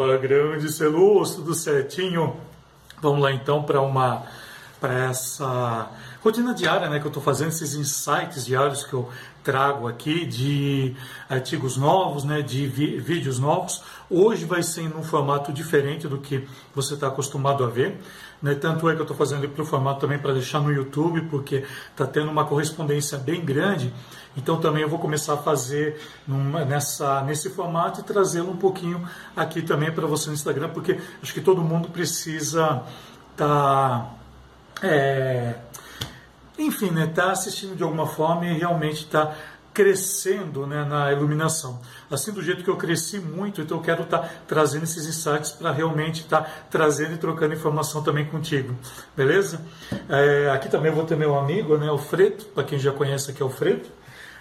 Fala grande Celus, tudo certinho? Vamos lá então para uma para essa rotina diária, né, que eu estou fazendo esses insights diários que eu trago aqui de artigos novos, né, de vídeos novos. Hoje vai ser em um formato diferente do que você está acostumado a ver. Né? Tanto é que eu estou fazendo para o formato também para deixar no YouTube, porque está tendo uma correspondência bem grande. Então também eu vou começar a fazer numa, nessa, nesse formato e trazê-lo um pouquinho aqui também para você no Instagram, porque acho que todo mundo precisa estar. Tá, é, enfim, né, tá assistindo de alguma forma e realmente está crescendo né, na iluminação. Assim, do jeito que eu cresci muito, então eu quero estar tá trazendo esses insights para realmente estar tá trazendo e trocando informação também contigo. Beleza? É, aqui também vou ter meu amigo, né, o Fredo, para quem já conhece aqui é o Fredo.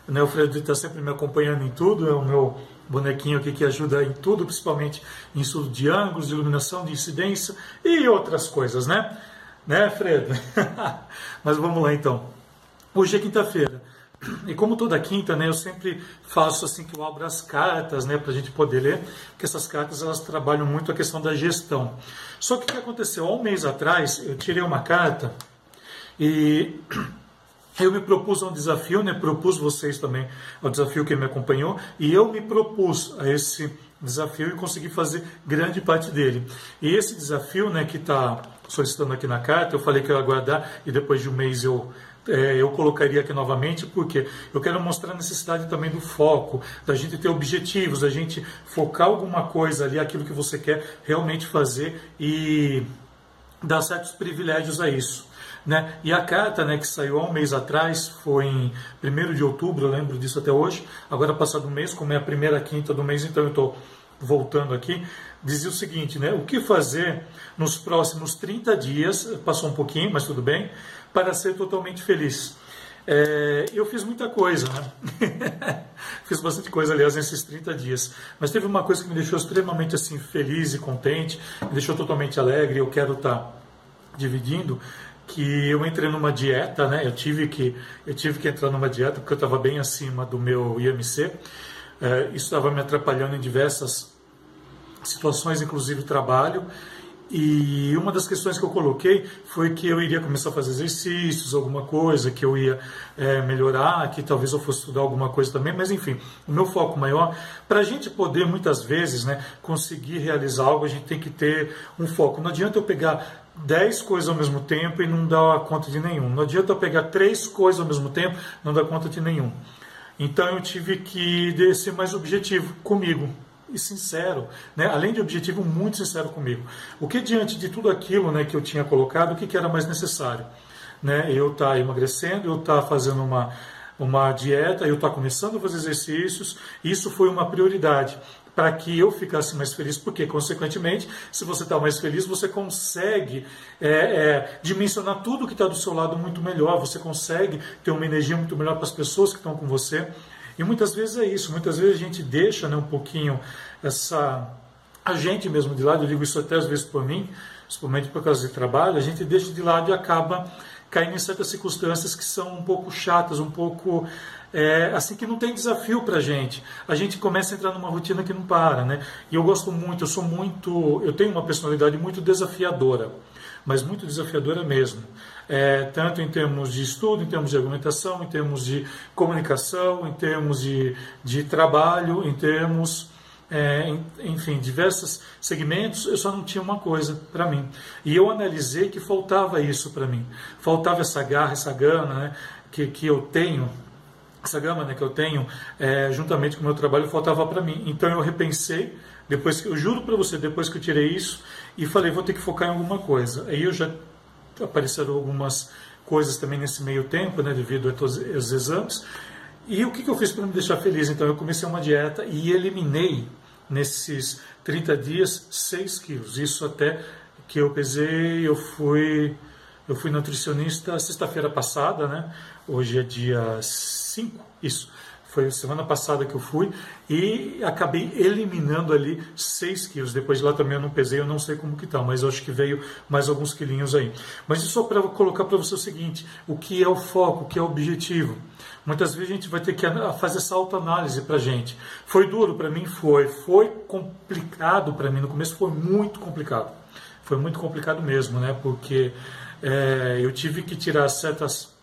Né, o Fredo está sempre me acompanhando em tudo, é o meu bonequinho aqui que ajuda em tudo, principalmente em estudo de ângulos, de iluminação, de incidência e outras coisas, né? Né, Fredo? Mas vamos lá então. Hoje é quinta-feira. E como toda quinta, né, eu sempre faço assim que eu abro as cartas, né, para a gente poder ler, porque essas cartas elas trabalham muito a questão da gestão. Só que o que aconteceu? Há um mês atrás, eu tirei uma carta e eu me propus a um desafio, né, propus vocês também ao desafio que me acompanhou, e eu me propus a esse desafio e consegui fazer grande parte dele. E esse desafio, né, que está solicitando aqui na carta, eu falei que eu ia aguardar e depois de um mês eu é, eu colocaria aqui novamente, porque eu quero mostrar a necessidade também do foco, da gente ter objetivos, da gente focar alguma coisa ali, aquilo que você quer realmente fazer e dar certos privilégios a isso. Né? E a carta né, que saiu há um mês atrás, foi em 1 de outubro, eu lembro disso até hoje. Agora, passado um mês, como é a primeira quinta do mês, então eu estou voltando aqui, dizia o seguinte, né? O que fazer nos próximos 30 dias, passou um pouquinho, mas tudo bem, para ser totalmente feliz. É, eu fiz muita coisa, né? fiz bastante coisa, aliás, nesses 30 dias. Mas teve uma coisa que me deixou extremamente assim feliz e contente, me deixou totalmente alegre. Eu quero estar tá dividindo que eu entrei numa dieta, né? Eu tive que eu tive que entrar numa dieta porque eu estava bem acima do meu IMC. É, isso estava me atrapalhando em diversas situações, inclusive trabalho. E uma das questões que eu coloquei foi que eu iria começar a fazer exercícios, alguma coisa, que eu ia é, melhorar, que talvez eu fosse estudar alguma coisa também, mas enfim, o meu foco maior, para a gente poder muitas vezes né, conseguir realizar algo, a gente tem que ter um foco. Não adianta eu pegar 10 coisas ao mesmo tempo e não dar conta de nenhum. Não adianta eu pegar três coisas ao mesmo tempo e não dar conta de nenhum. Então eu tive que ser mais objetivo comigo e sincero, né? além de objetivo, muito sincero comigo. O que diante de tudo aquilo né, que eu tinha colocado, o que, que era mais necessário? Né? Eu estar tá emagrecendo, eu estar tá fazendo uma, uma dieta, eu estar tá começando a fazer exercícios, isso foi uma prioridade para que eu ficasse mais feliz, porque, consequentemente, se você está mais feliz, você consegue é, é, dimensionar tudo que está do seu lado muito melhor, você consegue ter uma energia muito melhor para as pessoas que estão com você. E muitas vezes é isso, muitas vezes a gente deixa né, um pouquinho essa. A gente mesmo de lado, eu digo isso até às vezes por mim, principalmente por causa de trabalho, a gente deixa de lado e acaba caindo em certas circunstâncias que são um pouco chatas, um pouco é, assim que não tem desafio para a gente. A gente começa a entrar numa rotina que não para, né? E eu gosto muito, eu sou muito, eu tenho uma personalidade muito desafiadora, mas muito desafiadora mesmo. É, tanto em termos de estudo, em termos de argumentação, em termos de comunicação, em termos de, de trabalho, em termos é, enfim, diversos segmentos, eu só não tinha uma coisa para mim. E eu analisei que faltava isso para mim. Faltava essa garra, essa gana né, que, que eu tenho essa gama né, que eu tenho, é, juntamente com o meu trabalho, faltava para mim. Então eu repensei, depois que, eu juro para você, depois que eu tirei isso, e falei, vou ter que focar em alguma coisa. Aí eu já apareceram algumas coisas também nesse meio tempo, né, devido aos exames. E o que, que eu fiz para me deixar feliz? Então eu comecei uma dieta e eliminei nesses 30 dias 6 quilos. Isso até que eu pesei, eu fui, eu fui nutricionista sexta-feira passada, né? Hoje é dia 5, isso. Foi semana passada que eu fui e acabei eliminando ali 6 quilos. Depois de lá também eu não pesei, eu não sei como que tá, mas eu acho que veio mais alguns quilinhos aí. Mas isso só para colocar para você o seguinte: o que é o foco, o que é o objetivo. Muitas vezes a gente vai ter que fazer essa autoanálise para gente. Foi duro para mim? Foi. Foi complicado para mim. No começo foi muito complicado. Foi muito complicado mesmo, né? Porque é, eu tive que tirar certas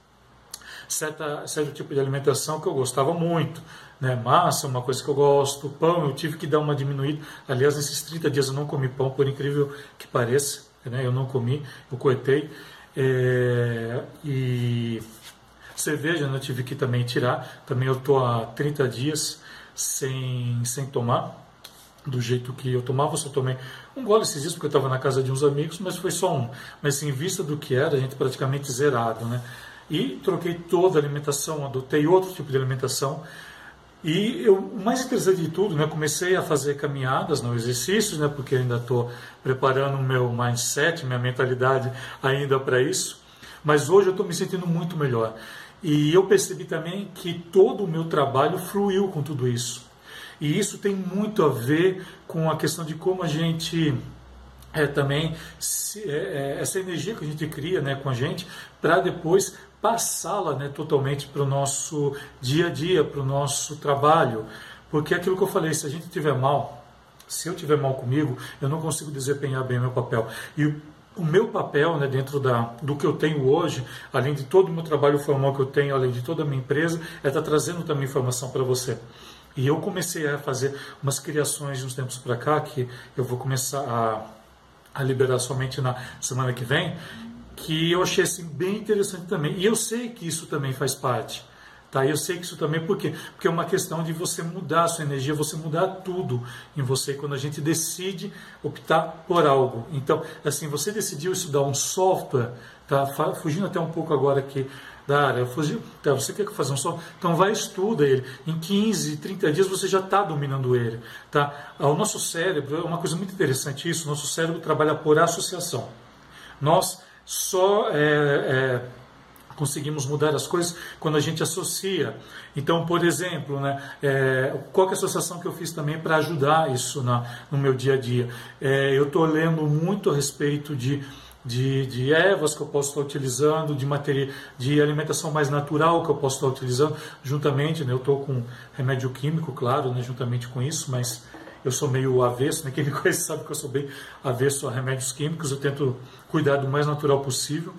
certa, certo tipo de alimentação que eu gostava muito. Né? Massa, uma coisa que eu gosto. Pão, eu tive que dar uma diminuída. Aliás, nesses 30 dias eu não comi pão, por incrível que pareça. Né? Eu não comi, eu cortei. É, e cerveja né? eu tive que também tirar. Também eu estou há 30 dias sem, sem tomar do jeito que eu tomava, só tomei um gole esses dias porque eu estava na casa de uns amigos, mas foi só um. Mas em vista do que era, a gente praticamente zerado, né? E troquei toda a alimentação, adotei outro tipo de alimentação. E eu, o mais interessante de tudo, né, comecei a fazer caminhadas, no exercícios, né, porque ainda estou preparando o meu mindset, minha mentalidade ainda para isso. Mas hoje eu estou me sentindo muito melhor. E eu percebi também que todo o meu trabalho fluiu com tudo isso. E isso tem muito a ver com a questão de como a gente é, também se, é, é essa energia que a gente cria né, com a gente para depois passá-la né, totalmente para o nosso dia a dia, para o nosso trabalho. Porque é aquilo que eu falei, se a gente tiver mal, se eu tiver mal comigo, eu não consigo desempenhar bem meu papel. E o meu papel né, dentro da, do que eu tenho hoje, além de todo o meu trabalho formal que eu tenho, além de toda a minha empresa, é estar tá trazendo também informação para você. E eu comecei a fazer umas criações uns tempos para cá, que eu vou começar a, a liberar somente na semana que vem, que eu achei assim, bem interessante também. E eu sei que isso também faz parte. Tá? Eu sei que isso também, por quê? Porque é uma questão de você mudar a sua energia, você mudar tudo em você quando a gente decide optar por algo. Então, assim, você decidiu estudar um software, tá? Fugindo até um pouco agora aqui da área, fugiu, tá? você quer fazer um software, então vai estuda ele. Em 15, 30 dias você já está dominando ele. Tá? O nosso cérebro, é uma coisa muito interessante isso, o nosso cérebro trabalha por associação. Nós só é, é, conseguimos mudar as coisas quando a gente associa. Então, por exemplo, né, é, qual é a associação que eu fiz também para ajudar isso na, no meu dia a dia? É, eu estou lendo muito a respeito de de, de, ervas que eu posso estar utilizando, de matéria, de alimentação mais natural que eu posso estar utilizando, juntamente, né, eu estou com remédio químico, claro, né, juntamente com isso, mas eu sou meio avesso, né? quem me conhece sabe que eu sou bem avesso a remédios químicos, eu tento cuidar do mais natural possível.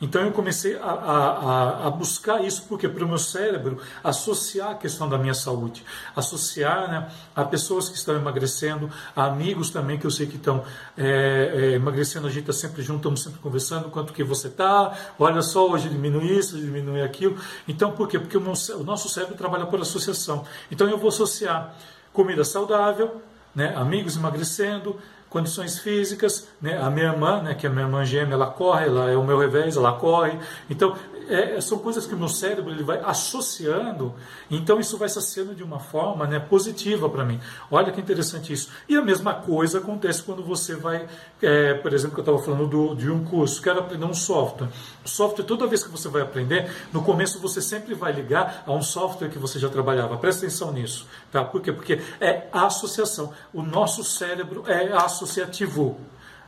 Então eu comecei a, a, a buscar isso porque para o meu cérebro associar a questão da minha saúde, associar né, a pessoas que estão emagrecendo, a amigos também que eu sei que estão é, é, emagrecendo, a gente está sempre junto, estamos sempre conversando, quanto que você está, olha só, hoje diminui isso, diminui aquilo. Então por quê? Porque o, meu, o nosso cérebro trabalha por associação. Então eu vou associar comida saudável, né, amigos emagrecendo, condições físicas, né, a minha irmã, né, que é a minha irmã gêmea, ela corre, ela é o meu revés, ela corre. Então, é, são coisas que o meu cérebro ele vai associando, então isso vai se sendo de uma forma né, positiva para mim. Olha que interessante isso. E a mesma coisa acontece quando você vai, é, por exemplo, que eu estava falando do, de um curso, quero aprender um software. O software, toda vez que você vai aprender, no começo você sempre vai ligar a um software que você já trabalhava. Presta atenção nisso. Tá? Por quê? Porque é associação. O nosso cérebro é associativo.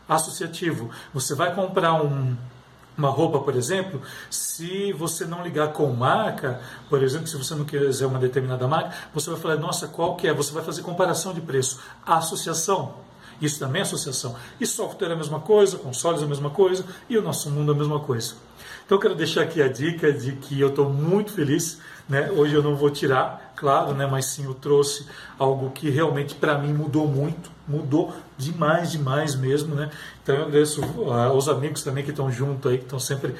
Associativo. Você vai comprar um uma roupa, por exemplo, se você não ligar com marca, por exemplo, se você não quiser uma determinada marca, você vai falar, nossa, qual que é? Você vai fazer comparação de preço. Associação. Isso também é associação. E software é a mesma coisa, consoles é a mesma coisa, e o nosso mundo é a mesma coisa. Então eu quero deixar aqui a dica de que eu estou muito feliz. Né? Hoje eu não vou tirar, claro, né? mas sim eu trouxe algo que realmente para mim mudou muito, mudou demais, demais mesmo. Né? Então eu agradeço aos amigos também que estão junto aí, que estão sempre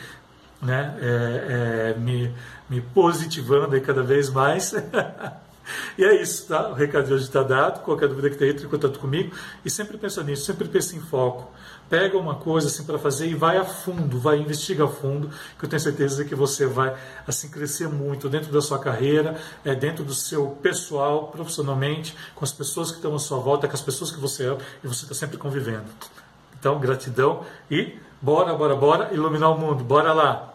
né? É, é, me, me positivando aí cada vez mais. E é isso, tá? O recado de hoje está dado. Qualquer dúvida que tenha, entre em contato comigo. E sempre pensa nisso, sempre pensa em foco. Pega uma coisa assim para fazer e vai a fundo, vai investiga a fundo, que eu tenho certeza que você vai assim crescer muito dentro da sua carreira, é, dentro do seu pessoal, profissionalmente, com as pessoas que estão à sua volta, com as pessoas que você ama e você está sempre convivendo. Então, gratidão e bora, bora, bora iluminar o mundo. Bora lá!